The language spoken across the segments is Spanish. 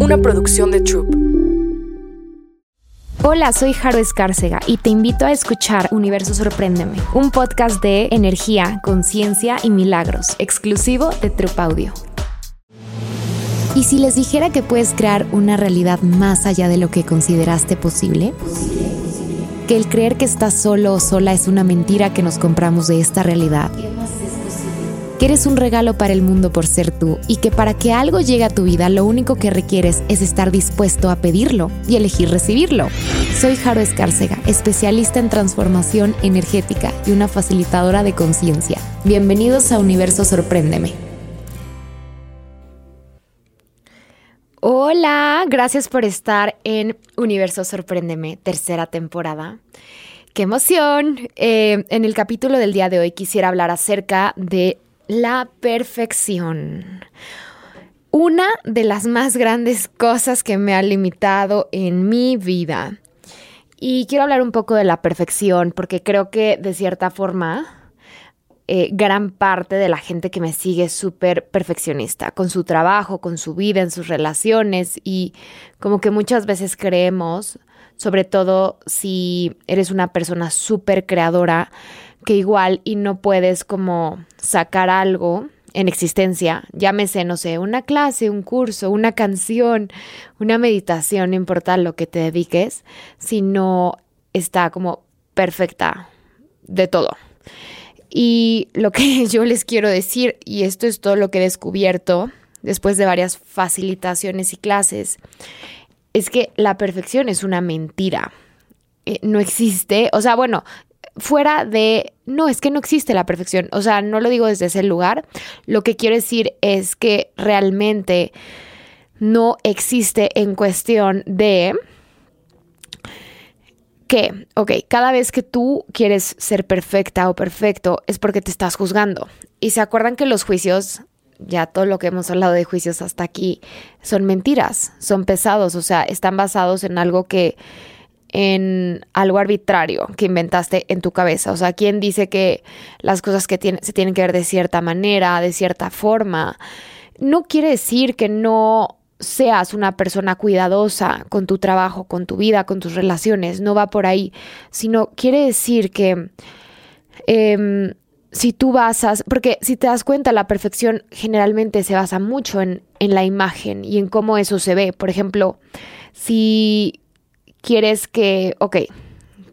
una producción de Troop. Hola, soy Jaro Escárcega y te invito a escuchar Universo Sorpréndeme, un podcast de energía, conciencia y milagros, exclusivo de Troop Audio. ¿Y si les dijera que puedes crear una realidad más allá de lo que consideraste posible? Que el creer que estás solo o sola es una mentira que nos compramos de esta realidad que eres un regalo para el mundo por ser tú y que para que algo llegue a tu vida lo único que requieres es estar dispuesto a pedirlo y elegir recibirlo. Soy Jaro Escárcega, especialista en transformación energética y una facilitadora de conciencia. Bienvenidos a Universo Sorpréndeme. Hola, gracias por estar en Universo Sorpréndeme, tercera temporada. ¡Qué emoción! Eh, en el capítulo del día de hoy quisiera hablar acerca de la perfección. Una de las más grandes cosas que me ha limitado en mi vida. Y quiero hablar un poco de la perfección porque creo que de cierta forma eh, gran parte de la gente que me sigue es súper perfeccionista con su trabajo, con su vida, en sus relaciones y como que muchas veces creemos, sobre todo si eres una persona súper creadora, que igual y no puedes como sacar algo en existencia, llámese, no sé, una clase, un curso, una canción, una meditación, no importa lo que te dediques, si no está como perfecta de todo. Y lo que yo les quiero decir, y esto es todo lo que he descubierto después de varias facilitaciones y clases, es que la perfección es una mentira. Eh, no existe, o sea, bueno, fuera de, no, es que no existe la perfección, o sea, no lo digo desde ese lugar, lo que quiero decir es que realmente no existe en cuestión de que, ok, cada vez que tú quieres ser perfecta o perfecto es porque te estás juzgando. Y se acuerdan que los juicios, ya todo lo que hemos hablado de juicios hasta aquí, son mentiras, son pesados, o sea, están basados en algo que en algo arbitrario que inventaste en tu cabeza. O sea, ¿quién dice que las cosas que se tienen que ver de cierta manera, de cierta forma? No quiere decir que no seas una persona cuidadosa con tu trabajo, con tu vida, con tus relaciones, no va por ahí, sino quiere decir que em, si tú basas, porque si te das cuenta, la perfección generalmente se basa mucho en, en la imagen y en cómo eso se ve. Por ejemplo, si quieres que, ok,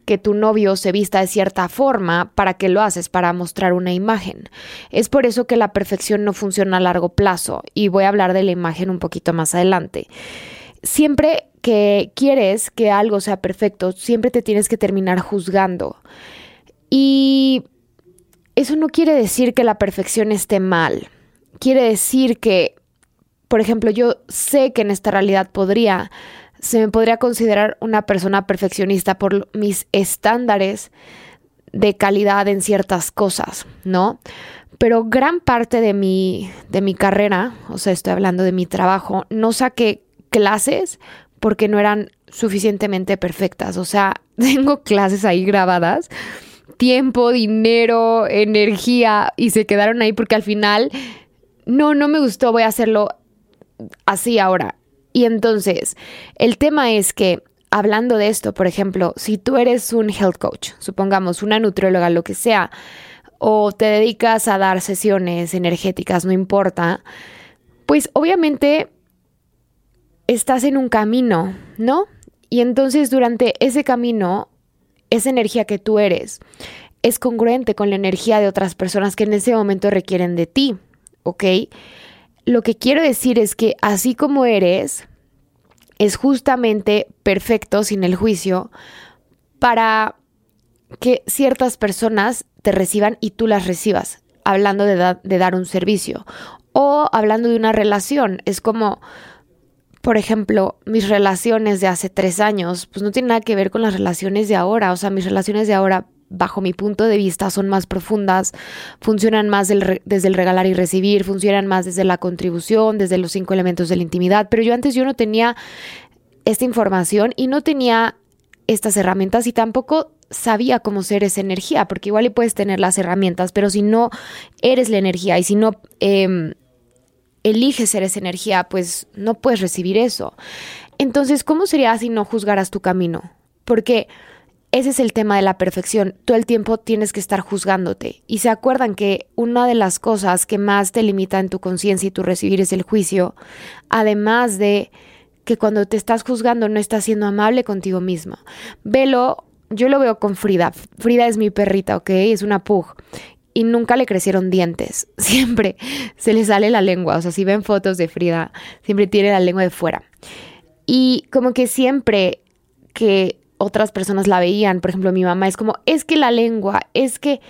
que tu novio se vista de cierta forma, ¿para qué lo haces? Para mostrar una imagen. Es por eso que la perfección no funciona a largo plazo y voy a hablar de la imagen un poquito más adelante. Siempre que quieres que algo sea perfecto, siempre te tienes que terminar juzgando. Y eso no quiere decir que la perfección esté mal. Quiere decir que, por ejemplo, yo sé que en esta realidad podría se me podría considerar una persona perfeccionista por mis estándares de calidad en ciertas cosas, ¿no? Pero gran parte de mi, de mi carrera, o sea, estoy hablando de mi trabajo, no saqué clases porque no eran suficientemente perfectas. O sea, tengo clases ahí grabadas, tiempo, dinero, energía, y se quedaron ahí porque al final, no, no me gustó, voy a hacerlo así ahora. Y entonces, el tema es que hablando de esto, por ejemplo, si tú eres un health coach, supongamos una nutrióloga, lo que sea, o te dedicas a dar sesiones energéticas, no importa, pues obviamente estás en un camino, ¿no? Y entonces durante ese camino, esa energía que tú eres es congruente con la energía de otras personas que en ese momento requieren de ti, ¿ok? Lo que quiero decir es que así como eres, es justamente perfecto sin el juicio para que ciertas personas te reciban y tú las recibas, hablando de, dar un servicio o hablando de una relación. Es como, por ejemplo, mis relaciones de hace tres años, pues no tiene nada que ver con las relaciones de ahora. O sea, mis relaciones de ahora bajo mi punto de vista, son más profundas, funcionan más desde el regalar y recibir, funcionan más desde la contribución, desde los cinco elementos de la intimidad. Pero yo antes yo no tenía esta información y no tenía estas herramientas y tampoco sabía cómo ser esa energía, porque igual y puedes tener las herramientas, pero si no eres la energía y si no em, eliges ser esa energía, pues no puedes recibir eso. Entonces, ¿cómo sería si no juzgaras tu camino? Porque ese es el tema de la perfección. Todo el tiempo tienes que estar juzgándote. Y se acuerdan que una de las cosas que más te limita en tu conciencia y tu recibir es el juicio, además de que cuando te estás juzgando no estás siendo amable contigo misma. Velo, yo lo veo con Frida. Frida es mi perrita, ¿ok? Es una pug. Y nunca le crecieron dientes. Siempre se le sale la lengua. O sea, si ven fotos de Frida, siempre tiene la lengua de fuera. Y como que siempre que otras personas la veían, por ejemplo mi mamá, es como, es que la lengua, es que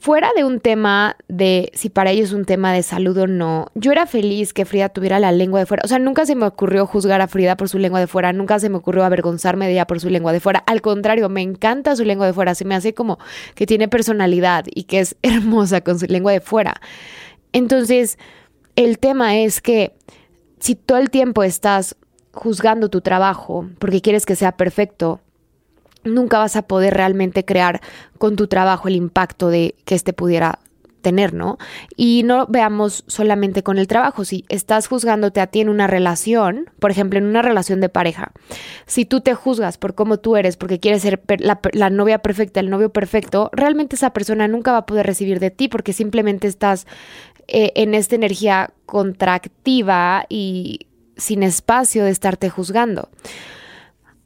fuera de un tema de si para ellos es un tema de salud o no, yo era feliz que Frida tuviera la lengua de fuera. O sea, nunca se me ocurrió juzgar a Frida por su lengua de fuera, nunca se me ocurrió avergonzarme de ella por su lengua de fuera. Al contrario, me encanta su lengua de fuera, se me hace como que tiene personalidad y que es hermosa con su lengua de fuera. Entonces, el tema es que si todo el tiempo estás juzgando tu trabajo porque quieres que sea perfecto, nunca vas a poder realmente crear con tu trabajo el impacto de que éste pudiera tener, ¿no? Y no veamos solamente con el trabajo, si estás juzgándote a ti en una relación, por ejemplo, en una relación de pareja, si tú te juzgas por cómo tú eres, porque quieres ser la, novia perfecta, el novio perfecto, realmente esa persona nunca va a poder recibir de ti porque simplemente estás eh, en esta energía contractiva y sin espacio de estarte juzgando.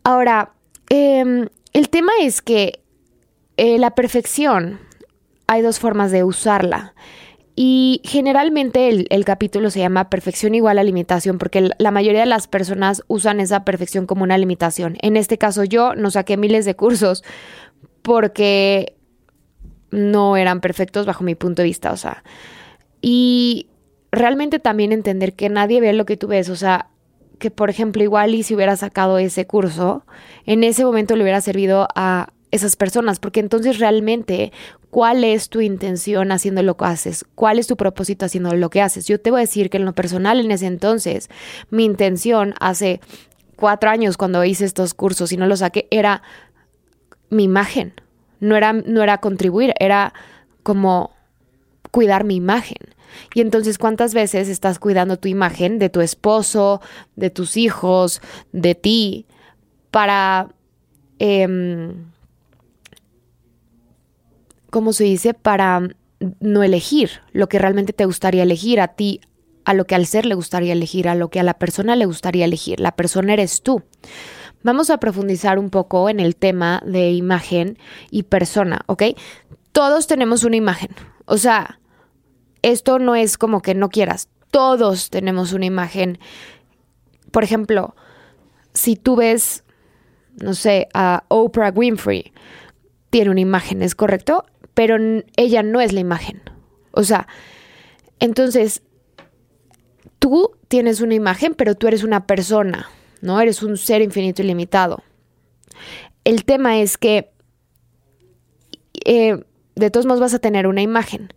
Ahora, eh, el tema es que eh, la perfección hay dos formas de usarla. Y generalmente el, capítulo se llama perfección igual a limitación, porque la mayoría de las personas usan esa perfección como una limitación. En este caso yo no saqué miles de cursos porque no eran perfectos bajo mi punto de vista, o sea. Y realmente también entender que nadie ve lo que tú ves, o sea, que, por ejemplo, igual y si hubiera sacado ese curso, en ese momento le hubiera servido a esas personas, porque entonces realmente, ¿cuál es tu intención haciendo lo que haces? ¿Cuál es tu propósito haciendo lo que haces? Yo te voy a decir que en lo personal, en ese entonces, mi intención hace cuatro años cuando hice estos cursos y no los saqué, era mi imagen. No era, no era contribuir, era como cuidar mi imagen. Y entonces, ¿cuántas veces estás cuidando tu imagen de tu esposo, de tus hijos, de ti, para, em, ¿cómo se dice? Para no elegir lo que realmente te gustaría elegir a ti, a lo que al ser le gustaría elegir, a lo que a la persona le gustaría elegir. La persona eres tú. Vamos a profundizar un poco en el tema de imagen y persona, ¿ok? Todos tenemos una imagen. O sea, esto no es como que no quieras. Todos tenemos una imagen. Por ejemplo, si tú ves, no sé, a Oprah Winfrey, tiene una imagen, ¿es correcto? Pero ella no es la imagen. O sea, entonces, tú tienes una imagen, pero tú eres una persona, ¿no? Eres un ser infinito y limitado. El tema es que eh, de todos modos vas a tener una imagen.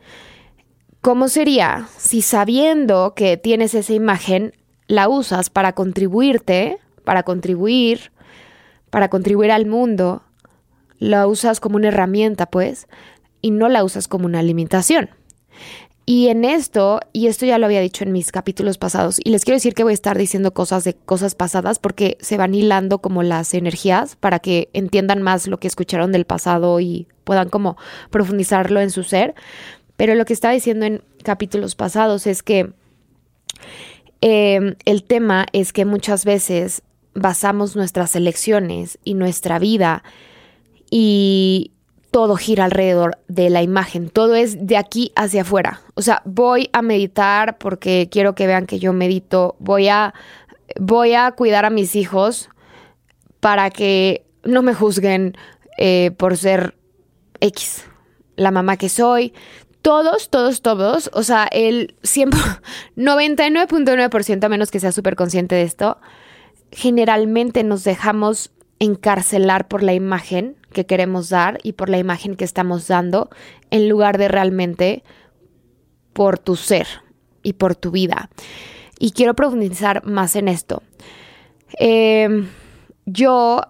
¿Cómo sería si sabiendo que tienes esa imagen, la usas para contribuirte, para contribuir, para contribuir al mundo, la usas como una herramienta, pues, y no la usas como una limitación? Y en esto, y esto ya lo había dicho en mis capítulos pasados, y les quiero decir que voy a estar diciendo cosas de cosas pasadas porque se van hilando como las energías para que entiendan más lo que escucharon del pasado y puedan como profundizarlo en su ser. Pero lo que estaba diciendo en capítulos pasados es que em, el tema es que muchas veces basamos nuestras elecciones y nuestra vida y todo gira alrededor de la imagen, todo es de aquí hacia afuera. O sea, voy a meditar porque quiero que vean que yo medito, voy a, voy a cuidar a mis hijos para que no me juzguen eh, por ser X, la mamá que soy, todos, todos, todos, o sea, el 99.9% a menos que sea súper consciente de esto, generalmente nos dejamos encarcelar por la imagen que queremos dar y por la imagen que estamos dando en lugar de realmente por tu ser y por tu vida. Y quiero profundizar más en esto. Em, yo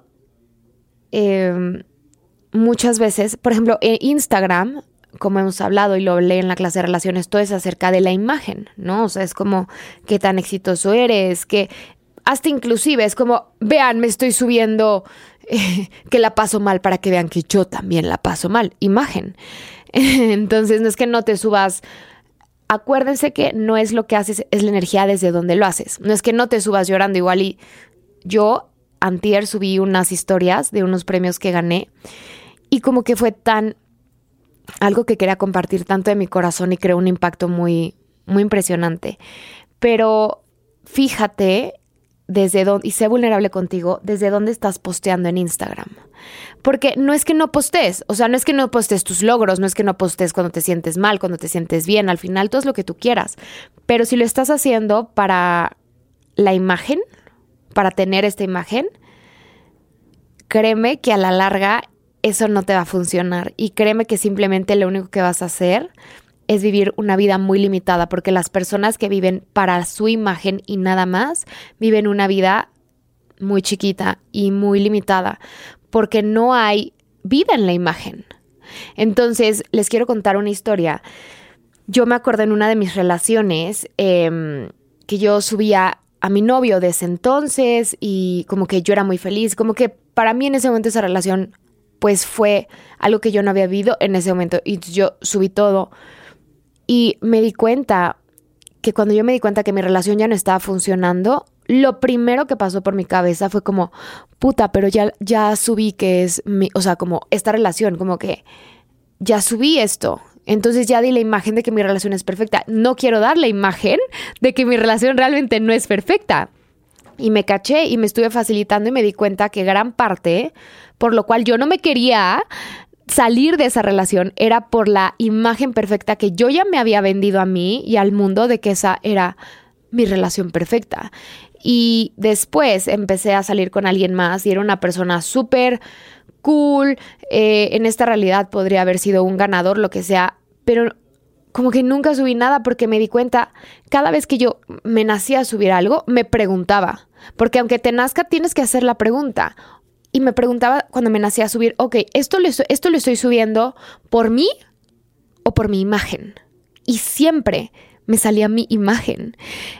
em, muchas veces, por ejemplo, en Instagram como hemos hablado y lo hablé en la clase de relaciones, todo es acerca de la imagen, ¿no? O sea, es como qué tan exitoso eres, que hasta inclusive es como, vean, me estoy subiendo que la paso mal para que vean que yo también la paso mal, imagen. Entonces, no es que no te subas acuérdense que no es lo que haces, es la energía desde donde lo haces. No es que no te subas llorando igual y yo antier subí unas historias de unos premios que gané y como que fue tan algo que quería compartir tanto de mi corazón y creó un impacto muy muy impresionante. Pero fíjate desde dónde, y sé vulnerable contigo, desde dónde estás posteando en Instagram. Porque no es que no postes, o sea, no es que no postes tus logros, no es que no postes cuando te sientes mal, cuando te sientes bien, al final todo es lo que tú quieras. Pero si lo estás haciendo para la imagen, para tener esta imagen, créeme que a la larga eso no te va a funcionar. Y créeme que simplemente lo único que vas a hacer es vivir una vida muy limitada, porque las personas que viven para su imagen y nada más, viven una vida muy chiquita y muy limitada, porque no hay vida en la imagen. Entonces, les quiero contar una historia. Yo me acuerdo en una de mis relaciones em, que yo subía a mi novio de ese entonces y como que yo era muy feliz, como que para mí en ese momento esa relación pues fue algo que yo no había vivido en ese momento y yo subí todo y me di cuenta que cuando yo me di cuenta que mi relación ya no estaba funcionando, lo primero que pasó por mi cabeza fue como, puta, pero ya, ya subí que es mi, o sea, como esta relación, como que ya subí esto. Entonces ya di la imagen de que mi relación es perfecta. No quiero dar la imagen de que mi relación realmente no es perfecta. Y me caché y me estuve facilitando y me di cuenta que gran parte, por lo cual yo no me quería salir de esa relación era por la imagen perfecta que yo ya me había vendido a mí y al mundo de que esa era mi relación perfecta. Y después empecé a salir con alguien más y era una persona súper cool. Eh, en esta realidad podría haber sido un ganador, lo que sea, pero como que nunca subí nada porque me di cuenta, cada vez que yo me nacía a subir algo, me preguntaba. Porque aunque te nazca, tienes que hacer la pregunta y me preguntaba cuando me nacía a subir, ok, ¿esto lo, ¿esto lo estoy subiendo por mí o por mi imagen? Y siempre me salía mi imagen.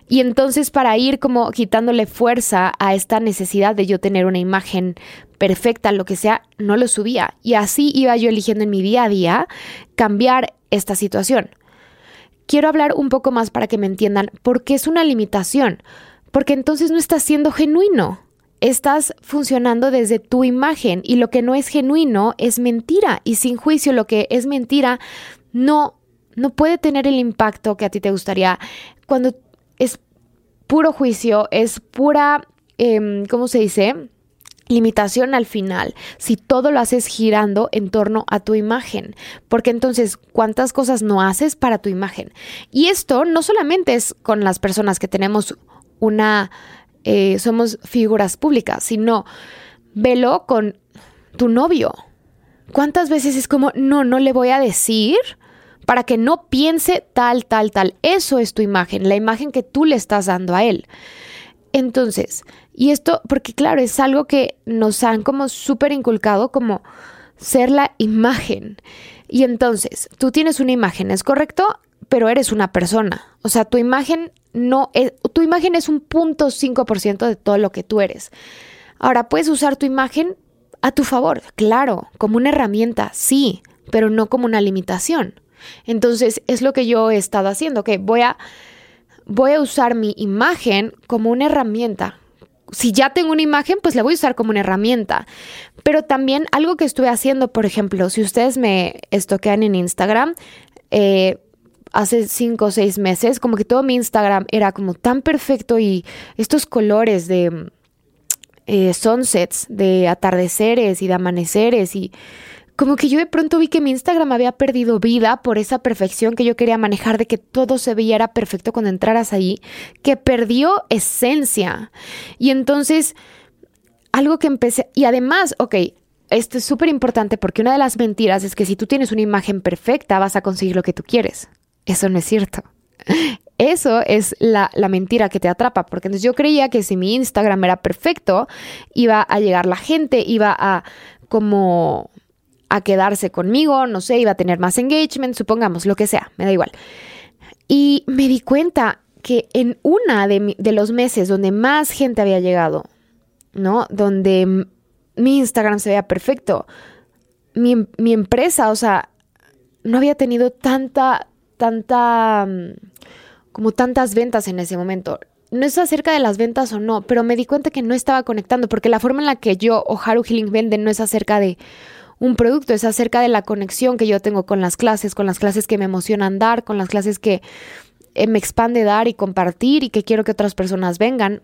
Y entonces para ir como quitándole fuerza a esta necesidad de yo tener una imagen perfecta, lo que sea, no lo subía. Y así iba yo eligiendo en mi día a día cambiar esta situación. Quiero hablar un poco más para que me entiendan por qué es una limitación. Porque entonces no está siendo genuino estás funcionando desde tu imagen y lo que no es genuino es mentira. Y sin juicio lo que es mentira no no puede tener el impacto que a ti te gustaría. Cuando es puro juicio es pura eh, cómo se dice limitación al final. Si todo lo haces girando en torno a tu imagen. Porque entonces cuántas cosas no haces para tu imagen y esto no solamente es con las personas que tenemos una eh, somos figuras públicas, sino velo con tu novio. ¿Cuántas veces es como, no, no le voy a decir para que no piense tal, tal, tal? Eso es tu imagen, la imagen que tú le estás dando a él. Entonces, y esto, porque claro, es algo que nos han como súper inculcado como ser la imagen. Y entonces, tú tienes una imagen, ¿es correcto? Pero eres una persona. O sea, tu imagen no es, tu imagen es un punto 5% de todo lo que tú eres. Ahora, puedes usar tu imagen a tu favor, claro, como una herramienta, sí, pero no como una limitación. Entonces, es lo que yo he estado haciendo, que voy a, voy a usar mi imagen como una herramienta. Si ya tengo una imagen, pues la voy a usar como una herramienta. Pero también algo que estuve haciendo, por ejemplo, si ustedes me estoquean en Instagram, eh, hace cinco o seis meses, como que todo mi Instagram era como tan perfecto y estos colores de eh, sunsets, de atardeceres y de amaneceres y como que yo de pronto vi que mi Instagram había perdido vida por esa perfección que yo quería manejar de que todo se veía perfecto cuando entraras ahí, que perdió esencia. Y entonces, algo que empecé, y además, ok, esto es súper importante porque una de las mentiras es que si tú tienes una imagen perfecta vas a conseguir lo que tú quieres. Eso no es cierto. Eso es la, mentira que te atrapa, porque entonces yo creía que si mi Instagram era perfecto, iba a llegar la gente, iba a como a quedarse conmigo, no sé, iba a tener más engagement, supongamos, lo que sea, me da igual. Y me di cuenta que en una de, de los meses donde más gente había llegado, ¿no? Donde mi Instagram se veía perfecto, mi, mi empresa, o sea, no había tenido tanta, tanta, mm, como tantas ventas en ese momento. No es acerca de las ventas o no, pero me di cuenta que no estaba conectando, porque la forma en la que yo o Haru Healing venden no es acerca de un producto, es acerca de la conexión que yo tengo con las clases, con las clases que me emocionan dar, con las clases que eh, me expande dar y compartir y que quiero que otras personas vengan.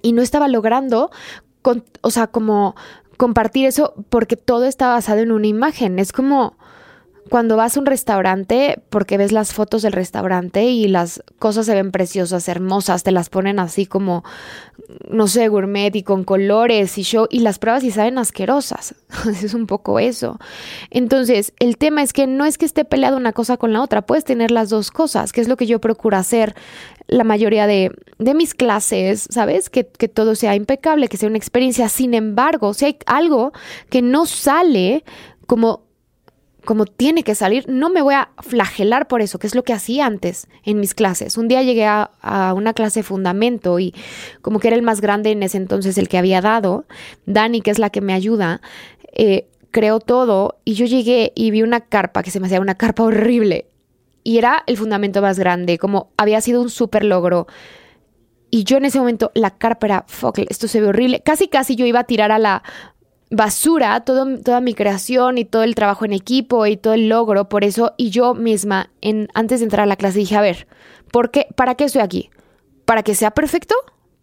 Y no estaba logrando, o sea, como compartir eso porque todo está basado en una imagen. Es como cuando vas a un restaurante, porque ves las fotos del restaurante y las cosas se ven preciosas, hermosas, te las ponen así como, no sé, gourmet y con colores y show, y las pruebas y saben asquerosas. es un poco eso. Entonces, el tema es que no es que esté peleada una cosa con la otra, puedes tener las dos cosas, que es lo que yo procuro hacer la mayoría de, de mis clases, ¿sabes? Que, que todo sea impecable, que sea una experiencia. Sin embargo, si hay algo que no sale como como tiene que salir, no me voy a flagelar por eso, que es lo que hacía antes en mis clases. Un día llegué a, una clase de fundamento y como que era el más grande en ese entonces el que había dado, Dani, que es la que me ayuda, eh, creó todo y yo llegué y vi una carpa que se me hacía una carpa horrible y era el fundamento más grande, como había sido un súper logro. Y yo en ese momento, la carpa era, fuck, esto se ve horrible. Casi, casi yo iba a tirar a la basura todo, toda mi creación y todo el trabajo en equipo y todo el logro por eso y yo misma en, antes de entrar a la clase dije, a ver, ¿por qué, ¿para qué estoy aquí? ¿Para que sea perfecto?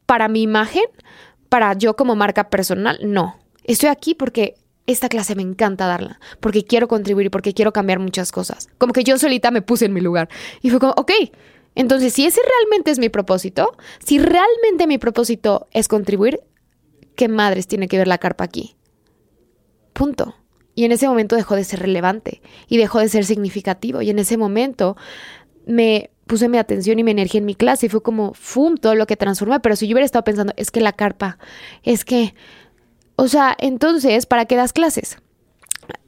¿Para mi imagen? ¿Para yo como marca personal? No, estoy aquí porque esta clase me encanta darla, porque quiero contribuir porque quiero cambiar muchas cosas. Como que yo solita me puse en mi lugar y fue como, ok, entonces si ese realmente es mi propósito, si realmente mi propósito es contribuir, ¿qué madres tiene que ver la carpa aquí? Punto. Y en ese momento dejó de ser relevante y dejó de ser significativo. Y en ese momento me puse mi atención y mi energía en mi clase y fue como, ¡fum! todo lo que transformé. Pero si yo hubiera estado pensando, es que la carpa, es que, o sea, entonces, ¿para qué das clases?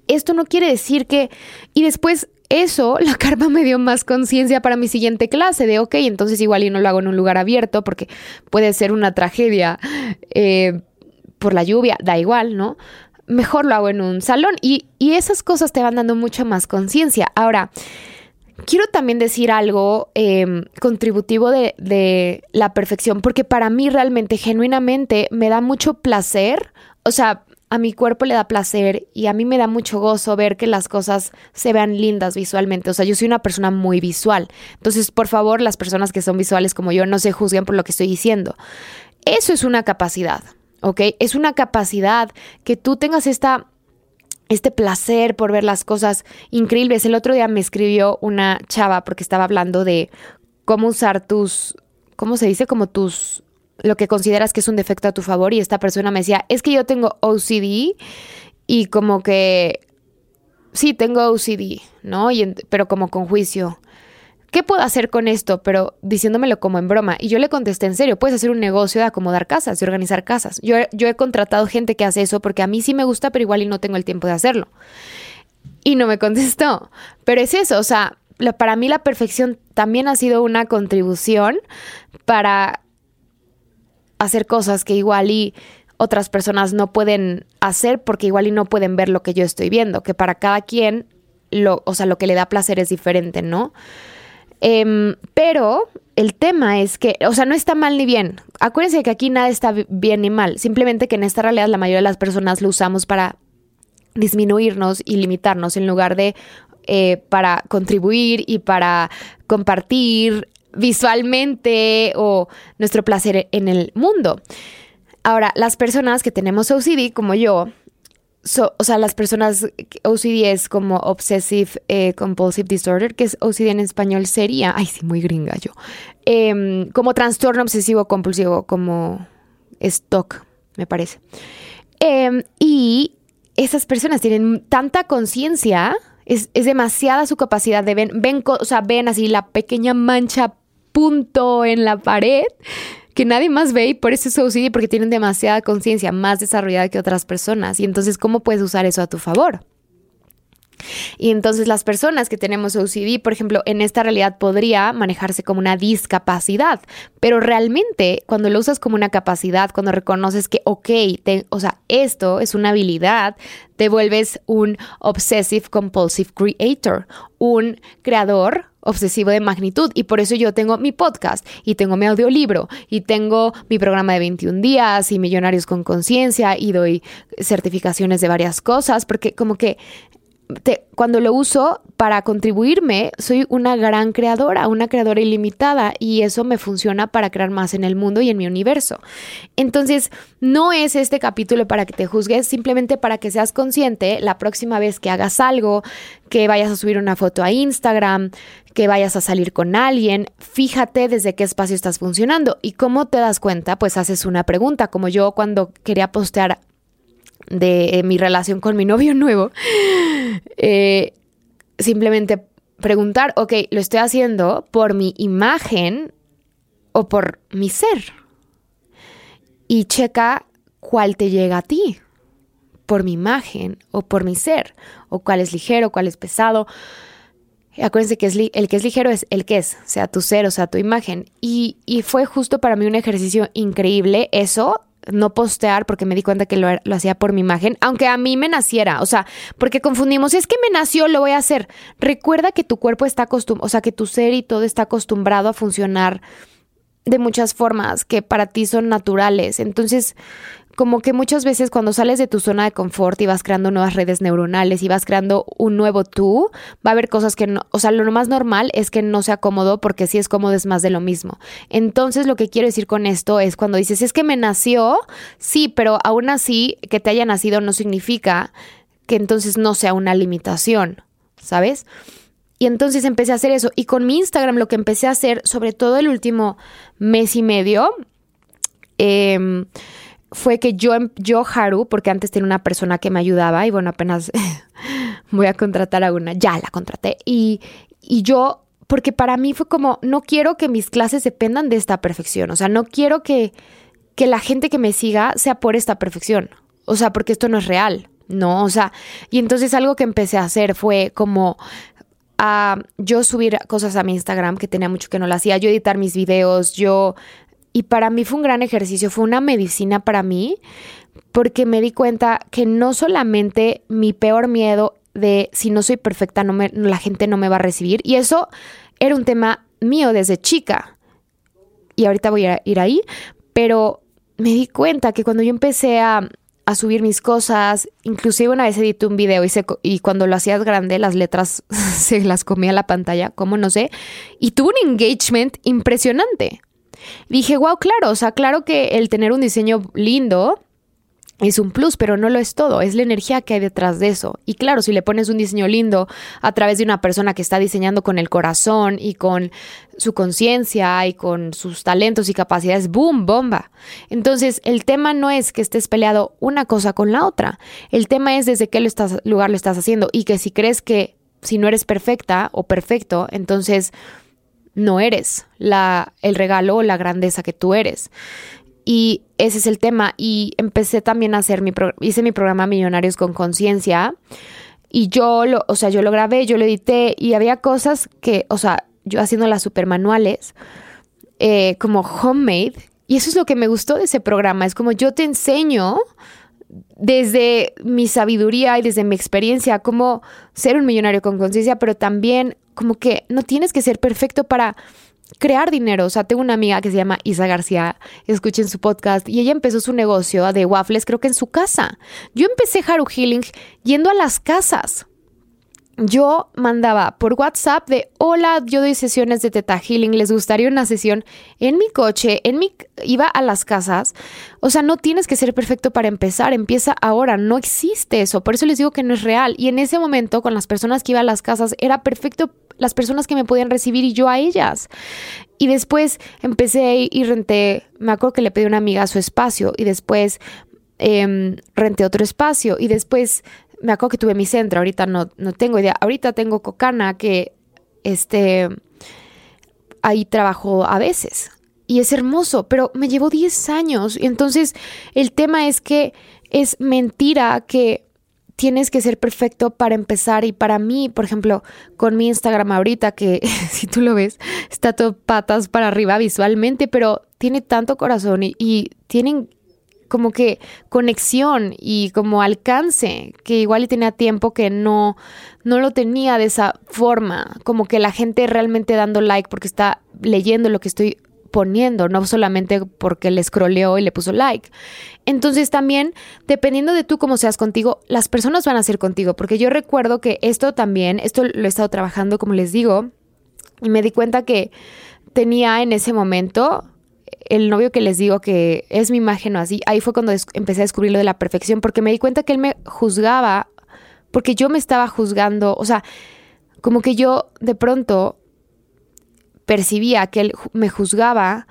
Esto no quiere decir que... Y después eso, la carpa me dio más conciencia para mi siguiente clase de, ok, entonces igual y no lo hago en un lugar abierto porque puede ser una tragedia eh, por la lluvia, da igual, ¿no? Mejor lo hago en un salón y, esas cosas te van dando mucha más conciencia. Ahora, quiero también decir algo em, contributivo de, de, la perfección, porque para mí realmente, genuinamente, me da mucho placer, o sea, a mi cuerpo le da placer y a mí me da mucho gozo ver que las cosas se vean lindas visualmente. O sea, yo soy una persona muy visual. Entonces, por favor, las personas que son visuales como yo no se juzguen por lo que estoy diciendo. Eso es una capacidad. ¿Ok? Es una capacidad que tú tengas esta, este placer por ver las cosas increíbles. El otro día me escribió una chava porque estaba hablando de cómo usar tus, ¿cómo se dice? Como tus, lo que consideras que es un defecto a tu favor y esta persona me decía, es que yo tengo OCD y como que, sí, tengo OCD, ¿no? Y, pero como con juicio. ¿Qué puedo hacer con esto? Pero diciéndomelo como en broma. Y yo le contesté en serio, puedes hacer un negocio de acomodar casas, de organizar casas. Yo, he contratado gente que hace eso porque a mí sí me gusta, pero igual y no tengo el tiempo de hacerlo. Y no me contestó. Pero es eso, o sea, para mí la perfección también ha sido una contribución para hacer cosas que igual y otras personas no pueden hacer porque igual y no pueden ver lo que yo estoy viendo, que para cada quien lo, o sea, lo que le da placer es diferente, ¿no? Em, pero el tema es que, o sea, no está mal ni bien. Acuérdense que aquí nada está bien ni mal. Simplemente que en esta realidad la mayoría de las personas lo usamos para disminuirnos y limitarnos en lugar de eh, para contribuir y para compartir visualmente o nuestro placer en el mundo. Ahora, las personas que tenemos OCD, como yo, o sea, las personas, OCD es como Obsessive eh, Compulsive Disorder, que es OCD en español sería, ay sí, muy gringa yo, em, como trastorno obsesivo compulsivo, como stock, me parece. Em, y esas personas tienen tanta conciencia, es, es, demasiada su capacidad de ver, ven, o sea, ven así la pequeña mancha punto en la pared que nadie más ve y por eso es OCD, porque tienen demasiada conciencia más desarrollada que otras personas. Y entonces, ¿cómo puedes usar eso a tu favor? Y entonces las personas que tenemos OCD, por ejemplo, en esta realidad podría manejarse como una discapacidad, pero realmente cuando lo usas como una capacidad, cuando reconoces que, ok, o sea, esto es una habilidad, te vuelves un obsessive compulsive creator, un creador obsesivo de magnitud y por eso yo tengo mi podcast y tengo mi audiolibro y tengo mi programa de 21 días y Millonarios con Conciencia y doy certificaciones de varias cosas porque como que cuando lo uso para contribuirme, soy una gran creadora, una creadora ilimitada y eso me funciona para crear más en el mundo y en mi universo. Entonces, no es este capítulo para que te juzgues, simplemente para que seas consciente la próxima vez que hagas algo, que vayas a subir una foto a Instagram, que vayas a salir con alguien, fíjate desde qué espacio estás funcionando y cómo te das cuenta, pues haces una pregunta, como yo cuando quería postear de eh, mi relación con mi novio nuevo, eh, simplemente preguntar, ok, ¿lo estoy haciendo por mi imagen o por mi ser? Y checa cuál te llega a ti, por mi imagen o por mi ser, o cuál es ligero, cuál es pesado. Acuérdense que el que es ligero es el que es, sea tu ser, o sea tu imagen. Y, y fue justo para mí un ejercicio increíble eso no postear porque me di cuenta que lo, hacía por mi imagen, aunque a mí me naciera, o sea, porque confundimos, es que me nació, lo voy a hacer. Recuerda que tu cuerpo está acostumbrado, o sea, que tu ser y todo está acostumbrado a funcionar de muchas formas que para ti son naturales. Entonces, como que muchas veces cuando sales de tu zona de confort y vas creando nuevas redes neuronales y vas creando un nuevo tú, va a haber cosas que no, o sea, lo más normal es que no sea cómodo porque si es cómodo es más de lo mismo. Entonces, lo que quiero decir con esto es cuando dices, es que me nació, sí, pero aún así que te haya nacido no significa que entonces no sea una limitación, ¿sabes? Y entonces empecé a hacer eso. Y con mi Instagram lo que empecé a hacer, sobre todo el último mes y medio, eh, fue que yo, em, yo, Haru, porque antes tenía una persona que me ayudaba y bueno, apenas voy a contratar a una, ya la contraté. Y, y yo, porque para mí fue como, no quiero que mis clases dependan de esta perfección, o sea, no quiero que, que la gente que me siga sea por esta perfección, o sea, porque esto no es real, ¿no? O sea, y entonces algo que empecé a hacer fue como a yo subir cosas a mi Instagram, que tenía mucho que no lo hacía, yo editar mis videos, yo y para mí fue un gran ejercicio, fue una medicina para mí, porque me di cuenta que no solamente mi peor miedo de si no soy perfecta, no me, la gente no me va a recibir, y eso era un tema mío desde chica, y ahorita voy a ir ahí, pero me di cuenta que cuando yo empecé a, a subir mis cosas, inclusive una vez edité un video y, y cuando lo hacías grande las letras se las comía la pantalla, como no sé, y tuve un engagement impresionante. Dije, wow, claro, o sea, claro que el tener un diseño lindo es un plus, pero no lo es todo, es la energía que hay detrás de eso. Y claro, si le pones un diseño lindo a través de una persona que está diseñando con el corazón y con su conciencia y con sus talentos y capacidades, ¡boom! bomba. Entonces, el tema no es que estés peleado una cosa con la otra. El tema es desde qué lugar lo estás haciendo y que si crees que si no eres perfecta o perfecto, entonces no eres la, el regalo o la grandeza que tú eres. Y ese es el tema. Y empecé también a hacer mi, hice mi programa Millonarios con Conciencia. Y yo lo, o sea, yo lo grabé, yo lo edité y había cosas que, o sea, yo haciendo las super manuales, eh, como homemade. Y eso es lo que me gustó de ese programa. Es como yo te enseño desde mi sabiduría y desde mi experiencia cómo ser un millonario con conciencia, pero también como que no tienes que ser perfecto para crear dinero. O sea, tengo una amiga que se llama Isa García, escuchen su podcast, y ella empezó su negocio de waffles, creo que en su casa. Yo empecé Haru Healing yendo a las casas yo mandaba por WhatsApp de hola, yo doy sesiones de Teta Healing, les gustaría una sesión en mi coche, en mi iba a las casas. O sea, no tienes que ser perfecto para empezar, empieza ahora, no existe eso, por eso les digo que no es real. Y en ese momento con las personas que iba a las casas era perfecto las personas que me podían recibir y yo a ellas. Y después empecé y renté, me acuerdo que le pedí a una amiga su espacio y después em, renté otro espacio y después me acuerdo que tuve mi centro, ahorita no, no tengo idea. Ahorita tengo Cocana que este ahí trabajo a veces. Y es hermoso, pero me llevó 10 años. Y entonces el tema es que es mentira que tienes que ser perfecto para empezar y para mí, por ejemplo, con mi Instagram ahorita, que si tú lo ves, está todo patas para arriba visualmente, pero tiene tanto corazón y, y tienen como que conexión y como alcance, que igual y tenía tiempo que no, no lo tenía de esa forma, como que la gente realmente dando like porque está leyendo lo que estoy poniendo, no solamente porque le scrolleó y le puso like. Entonces también, dependiendo de tú cómo seas contigo, las personas van a ser contigo, porque yo recuerdo que esto también, esto lo he estado trabajando, como les digo, y me di cuenta que tenía en ese momento el novio que les digo que es mi imagen o así, ahí fue cuando empecé a descubrir lo de la perfección, porque me di cuenta que él me juzgaba, porque yo me estaba juzgando, o sea, como que yo de pronto percibía que él me juzgaba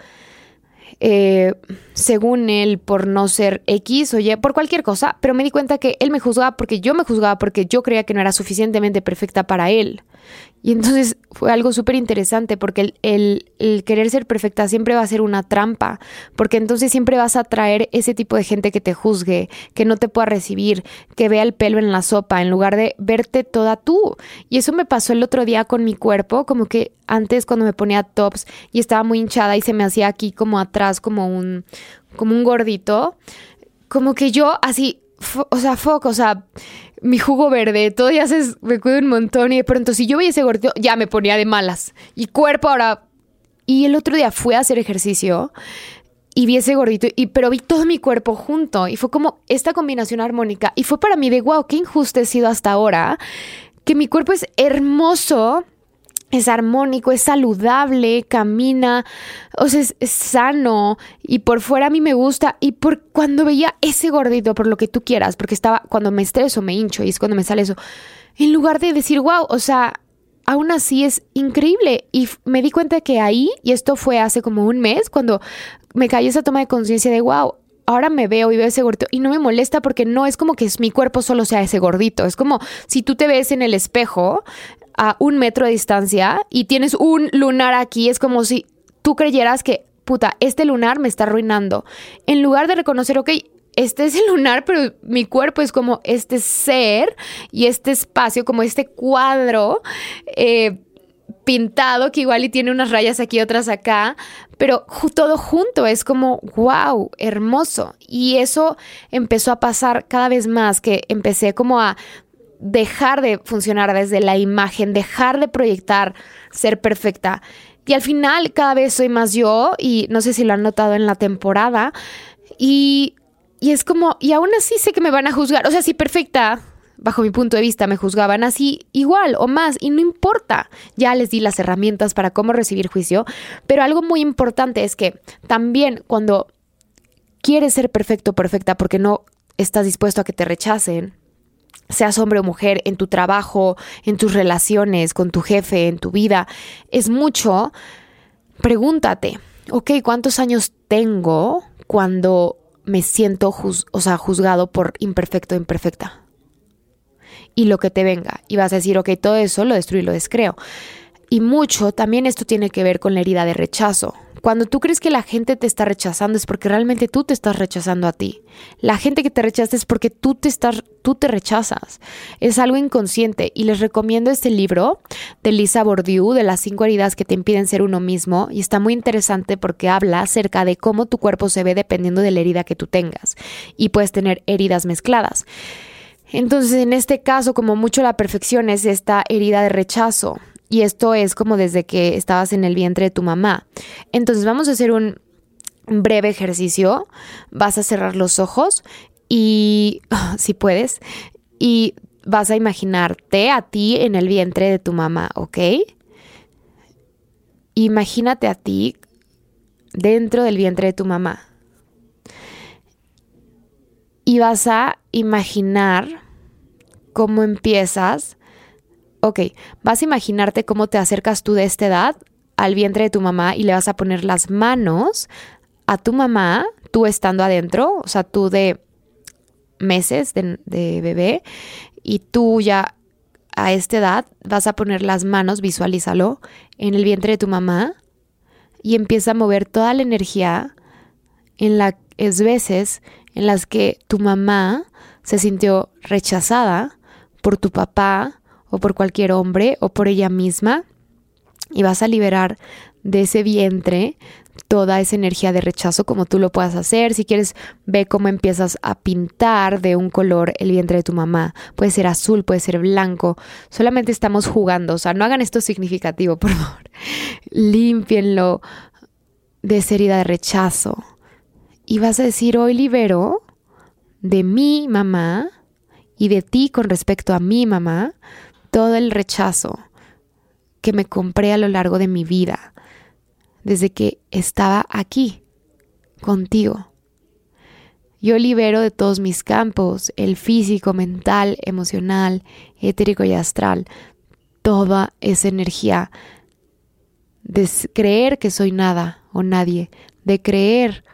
eh, según él por no ser X o Y, por cualquier cosa, pero me di cuenta que él me juzgaba porque yo me juzgaba porque yo creía que no era suficientemente perfecta para él. Y entonces fue algo súper interesante porque el, querer ser perfecta siempre va a ser una trampa, porque entonces siempre vas a traer ese tipo de gente que te juzgue, que no te pueda recibir, que vea el pelo en la sopa, en lugar de verte toda tú. Y eso me pasó el otro día con mi cuerpo, como que antes cuando me ponía tops y estaba muy hinchada y se me hacía aquí como atrás como un, como un gordito, como que yo así, o sea, foco, o sea mi jugo verde, todo ya se me cuido un montón y de pronto si yo veía ese gordito, ya me ponía de malas. Y cuerpo ahora... Y el otro día fui a hacer ejercicio y vi ese gordito, y, pero vi todo mi cuerpo junto y fue como esta combinación armónica y fue para mí de wow, qué injusto he sido hasta ahora, que mi cuerpo es hermoso es armónico, es saludable, camina, o sea, es, sano y por fuera a mí me gusta y por cuando veía ese gordito, por lo que tú quieras, porque estaba, cuando me estreso me hincho y es cuando me sale eso, en lugar de decir, wow, o sea, aún así es increíble y me di cuenta que ahí, y esto fue hace como un mes, cuando me cayó esa toma de conciencia de, wow, ahora me veo y veo ese gordito y no me molesta porque no es como que es, mi cuerpo solo sea ese gordito. Es como si tú te ves en el espejo a un metro de distancia y tienes un lunar aquí, es como si tú creyeras que, puta, este lunar me está arruinando. En lugar de reconocer, ok, este es el lunar, pero mi cuerpo es como este ser y este espacio, como este cuadro. Eh, pintado que igual y tiene unas rayas aquí, otras acá, pero todo junto es como, wow, hermoso. Y eso empezó a pasar cada vez más, que empecé como a dejar de funcionar desde la imagen, dejar de proyectar ser perfecta. Y al final cada vez soy más yo y no sé si lo han notado en la temporada. Y, y es como, y aún así sé que me van a juzgar. O sea, si perfecta, bajo mi punto de vista, me juzgaban así igual o más y no importa. Ya les di las herramientas para cómo recibir juicio. Pero algo muy importante es que también cuando quieres ser perfecto, perfecta, porque no estás dispuesto a que te rechacen, seas hombre o mujer, en tu trabajo, en tus relaciones, con tu jefe, en tu vida, es mucho, pregúntate, ok, ¿cuántos años tengo cuando me siento o sea, juzgado por imperfecto imperfecta? Y lo que te venga. Y vas a decir, ok, todo eso lo destruyo y lo descreo. Y mucho también esto tiene que ver con la herida de rechazo. Cuando tú crees que la gente te está rechazando es porque realmente tú te estás rechazando a ti. La gente que te rechaza es porque tú te estás tú te rechazas. Es algo inconsciente y les recomiendo este libro de Lisa Bourdieu de las cinco heridas que te impiden ser uno mismo y está muy interesante porque habla acerca de cómo tu cuerpo se ve dependiendo de la herida que tú tengas y puedes tener heridas mezcladas. Entonces, en este caso, como mucho la perfección es esta herida de rechazo, y esto es como desde que estabas en el vientre de tu mamá. Entonces vamos a hacer un breve ejercicio. Vas a cerrar los ojos y, si puedes, y vas a imaginarte a ti en el vientre de tu mamá, ¿ok? Imagínate a ti dentro del vientre de tu mamá. Y vas a imaginar cómo empiezas ok, vas a imaginarte cómo te acercas tú de esta edad al vientre de tu mamá y le vas a poner las manos a tu mamá, tú estando adentro, o sea, tú de meses de, bebé y tú ya a esta edad vas a poner las manos, visualízalo, en el vientre de tu mamá y empieza a mover toda la energía en las veces en las que tu mamá se sintió rechazada por tu papá o por cualquier hombre o por ella misma y vas a liberar de ese vientre toda esa energía de rechazo como tú lo puedas hacer. Si quieres, ve cómo empiezas a pintar de un color el vientre de tu mamá. Puede ser azul, puede ser blanco. Solamente estamos jugando. O sea, no hagan esto significativo, por favor. Límpienlo de esa herida de rechazo. Y vas a decir, hoy libero de mi mamá y de ti con respecto a mi mamá todo el rechazo que me compré a lo largo de mi vida desde que estaba aquí, contigo. Yo libero de todos mis campos, el físico, mental, emocional, etérico y astral, toda esa energía de creer que soy nada o nadie, de creer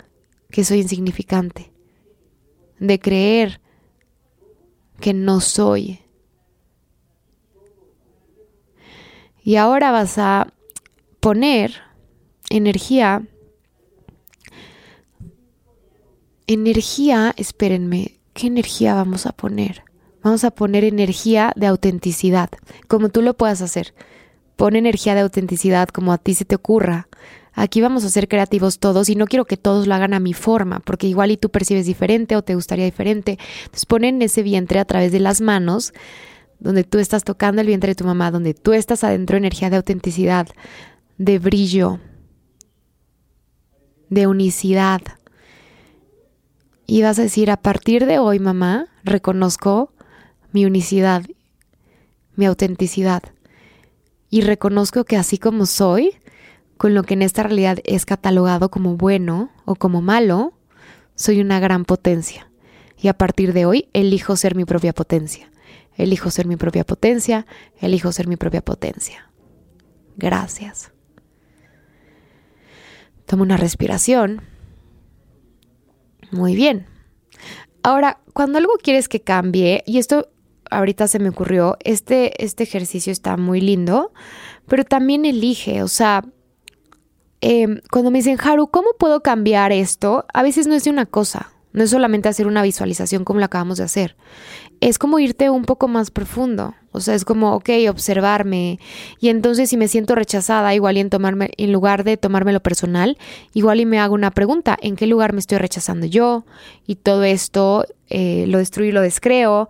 que soy insignificante, de creer que no soy. Y ahora vas a poner energía, energía, espérenme, ¿qué energía vamos a poner? Vamos a poner energía de autenticidad, como tú lo puedas hacer. Pon energía de autenticidad como a ti se te ocurra. Aquí vamos a ser creativos todos y no quiero que todos lo hagan a mi forma, porque igual y tú percibes diferente o te gustaría diferente. Entonces ponen ese vientre a través de las manos, donde tú estás tocando el vientre de tu mamá, donde tú estás adentro energía de autenticidad, de brillo, de unicidad. Y vas a decir, a partir de hoy, mamá, reconozco mi unicidad, mi autenticidad. Y reconozco que así como soy, con lo que en esta realidad es catalogado como bueno o como malo, soy una gran potencia. Y a partir de hoy, elijo ser mi propia potencia. Elijo ser mi propia potencia, elijo ser mi propia potencia. Gracias. Toma una respiración. Muy bien. Ahora, cuando algo quieres que cambie, y esto ahorita se me ocurrió, este, este ejercicio está muy lindo, pero también elige, o sea, em, cuando me dicen, Haru, ¿cómo puedo cambiar esto? A veces no es de una cosa, no es solamente hacer una visualización como la acabamos de hacer es como irte un poco más profundo. O sea, es como, ok, observarme. Y entonces si me siento rechazada, igual y en, tomarme, en lugar de tomármelo personal, igual y me hago una pregunta, ¿en qué lugar me estoy rechazando yo? Y todo esto eh, lo destruyo y lo descreo.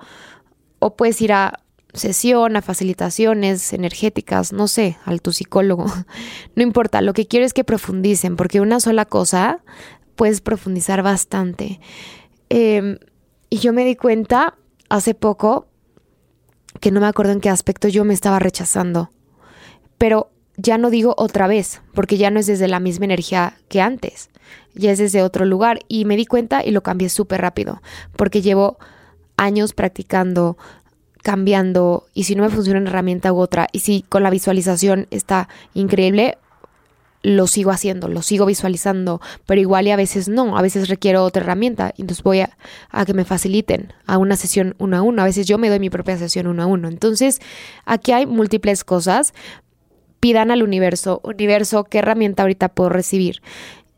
O puedes ir a sesión, a facilitaciones energéticas, no sé, al tu psicólogo. No importa, lo que quiero es que profundicen, porque una sola cosa puedes profundizar bastante. Em, y yo me di cuenta hace poco, que no me acuerdo en qué aspecto yo me estaba rechazando, pero ya no digo otra vez, porque ya no es desde la misma energía que antes, ya es desde otro lugar y me di cuenta y lo cambié súper rápido, porque llevo años practicando, cambiando y si no me funciona una herramienta u otra y si con la visualización está increíble, lo sigo haciendo, lo sigo visualizando, pero igual y a veces no, a veces requiero otra herramienta, entonces voy a, a, que me faciliten a una sesión uno a uno, a veces yo me doy mi propia sesión uno a uno. Entonces, aquí hay múltiples cosas. Pidan al universo, universo, ¿qué herramienta ahorita puedo recibir?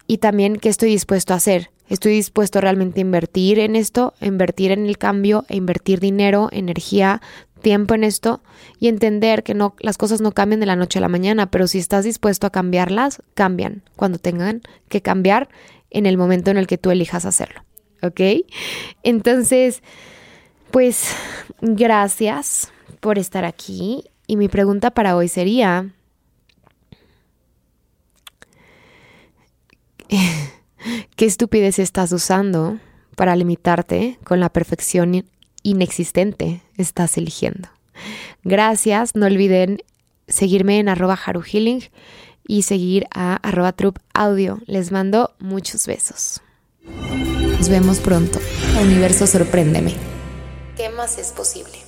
Y también, ¿qué estoy dispuesto a hacer? ¿Estoy dispuesto realmente a invertir en esto, invertir en el cambio, a invertir dinero, energía, tiempo en esto y entender que no, las cosas no cambian de la noche a la mañana, pero si estás dispuesto a cambiarlas, cambian cuando tengan que cambiar en el momento en el que tú elijas hacerlo. ¿Ok? Entonces, pues gracias por estar aquí y mi pregunta para hoy sería, ¿qué estupidez estás usando para limitarte con la perfección inexistente estás eligiendo. Gracias, no olviden seguirme en arroba haruhealing y seguir a arroba trup audio. Les mando muchos besos. Nos vemos pronto. Universo, sorpréndeme. ¿Qué más es posible?